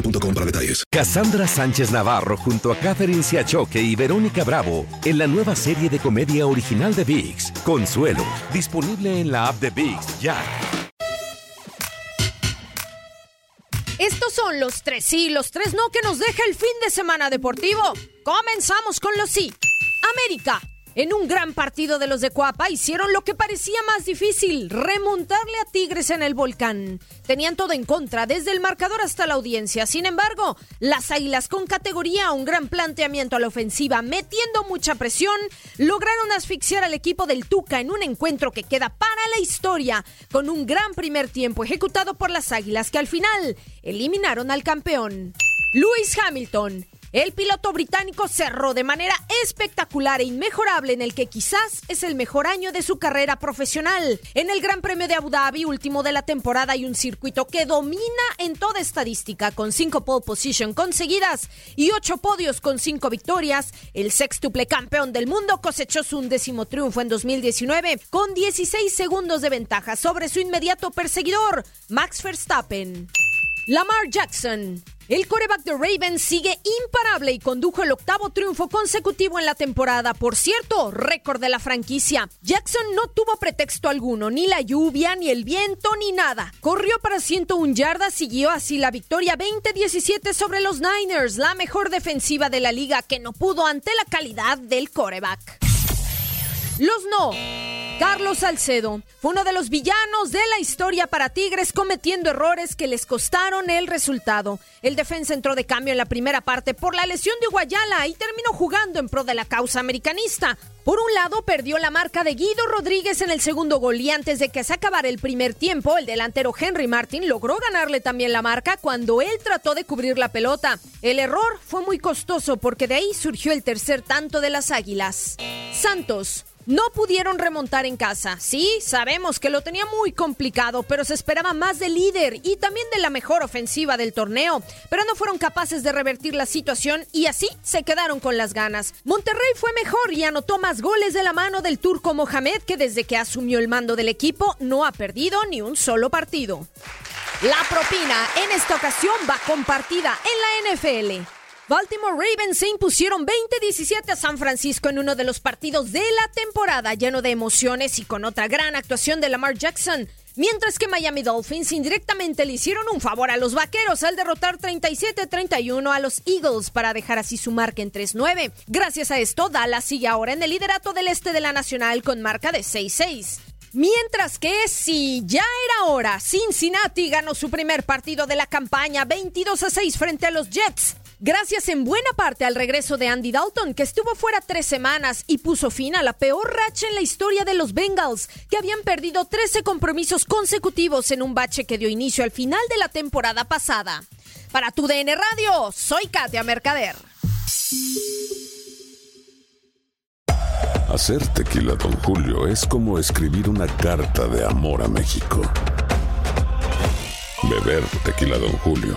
boostmobile.com para detalles. Cassandra Sánchez Navarro junto a Catherine Siachoque y Verónica Bravo en la nueva serie de comedia original de VIX, Consuelo, disponible en la app de VIX ya. Estos son los tres sí, los tres no que nos deja el fin de semana deportivo. Comenzamos con los sí. América. En un gran partido de los de Coapa hicieron lo que parecía más difícil, remontarle a Tigres en el volcán. Tenían todo en contra, desde el marcador hasta la audiencia. Sin embargo, las Águilas con categoría, un gran planteamiento a la ofensiva, metiendo mucha presión, lograron asfixiar al equipo del Tuca en un encuentro que queda para la historia, con un gran primer tiempo ejecutado por las Águilas que al final eliminaron al campeón. Lewis Hamilton el piloto británico cerró de manera espectacular e inmejorable en el que quizás es el mejor año de su carrera profesional. En el Gran Premio de Abu Dhabi, último de la temporada, hay un circuito que domina en toda estadística, con cinco pole position conseguidas y ocho podios con cinco victorias. El sextuple campeón del mundo cosechó su undécimo triunfo en 2019 con 16 segundos de ventaja sobre su inmediato perseguidor, Max Verstappen. Lamar Jackson. El coreback de Ravens sigue imparable y condujo el octavo triunfo consecutivo en la temporada. Por cierto, récord de la franquicia. Jackson no tuvo pretexto alguno, ni la lluvia, ni el viento, ni nada. Corrió para 101 yardas, siguió así la victoria 20-17 sobre los Niners, la mejor defensiva de la liga que no pudo ante la calidad del coreback. Los no. Carlos Salcedo fue uno de los villanos de la historia para Tigres cometiendo errores que les costaron el resultado. El defensa entró de cambio en la primera parte por la lesión de Guayala y terminó jugando en pro de la causa americanista. Por un lado, perdió la marca de Guido Rodríguez en el segundo gol y antes de que se acabara el primer tiempo, el delantero Henry Martin logró ganarle también la marca cuando él trató de cubrir la pelota. El error fue muy costoso porque de ahí surgió el tercer tanto de las Águilas. Santos no pudieron remontar en casa. Sí, sabemos que lo tenía muy complicado, pero se esperaba más del líder y también de la mejor ofensiva del torneo. Pero no fueron capaces de revertir la situación y así se quedaron con las ganas. Monterrey fue mejor y anotó más goles de la mano del turco Mohamed, que desde que asumió el mando del equipo no ha perdido ni un solo partido. La propina en esta ocasión va compartida en la NFL. Baltimore Ravens se impusieron 20-17 a San Francisco en uno de los partidos de la temporada, lleno de emociones y con otra gran actuación de Lamar Jackson. Mientras que Miami Dolphins indirectamente le hicieron un favor a los vaqueros al derrotar 37-31 a los Eagles para dejar así su marca en 3-9. Gracias a esto, Dallas sigue ahora en el liderato del este de la Nacional con marca de 6-6. Mientras que si ya era hora, Cincinnati ganó su primer partido de la campaña 22 a 6 frente a los Jets. Gracias en buena parte al regreso de Andy Dalton, que estuvo fuera tres semanas y puso fin a la peor racha en la historia de los Bengals, que habían perdido 13 compromisos consecutivos en un bache que dio inicio al final de la temporada pasada. Para tu DN Radio, soy Katia Mercader. Hacer tequila, don Julio, es como escribir una carta de amor a México. Beber tequila, don Julio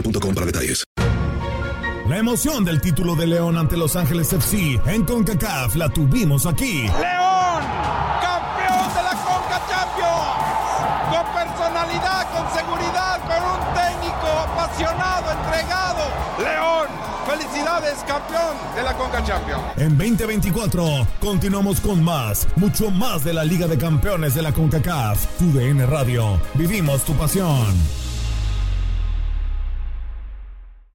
boostmobile.com para detalles. La emoción del título de León ante Los Ángeles FC en CONCACAF la tuvimos aquí. León, campeón de la Conca Champions. Con personalidad, con seguridad, con un técnico apasionado, entregado. León, felicidades, campeón de la Conca Champions. En 2024 continuamos con más, mucho más de la Liga de Campeones de la CONCACAF. Tu DN Radio, vivimos tu pasión.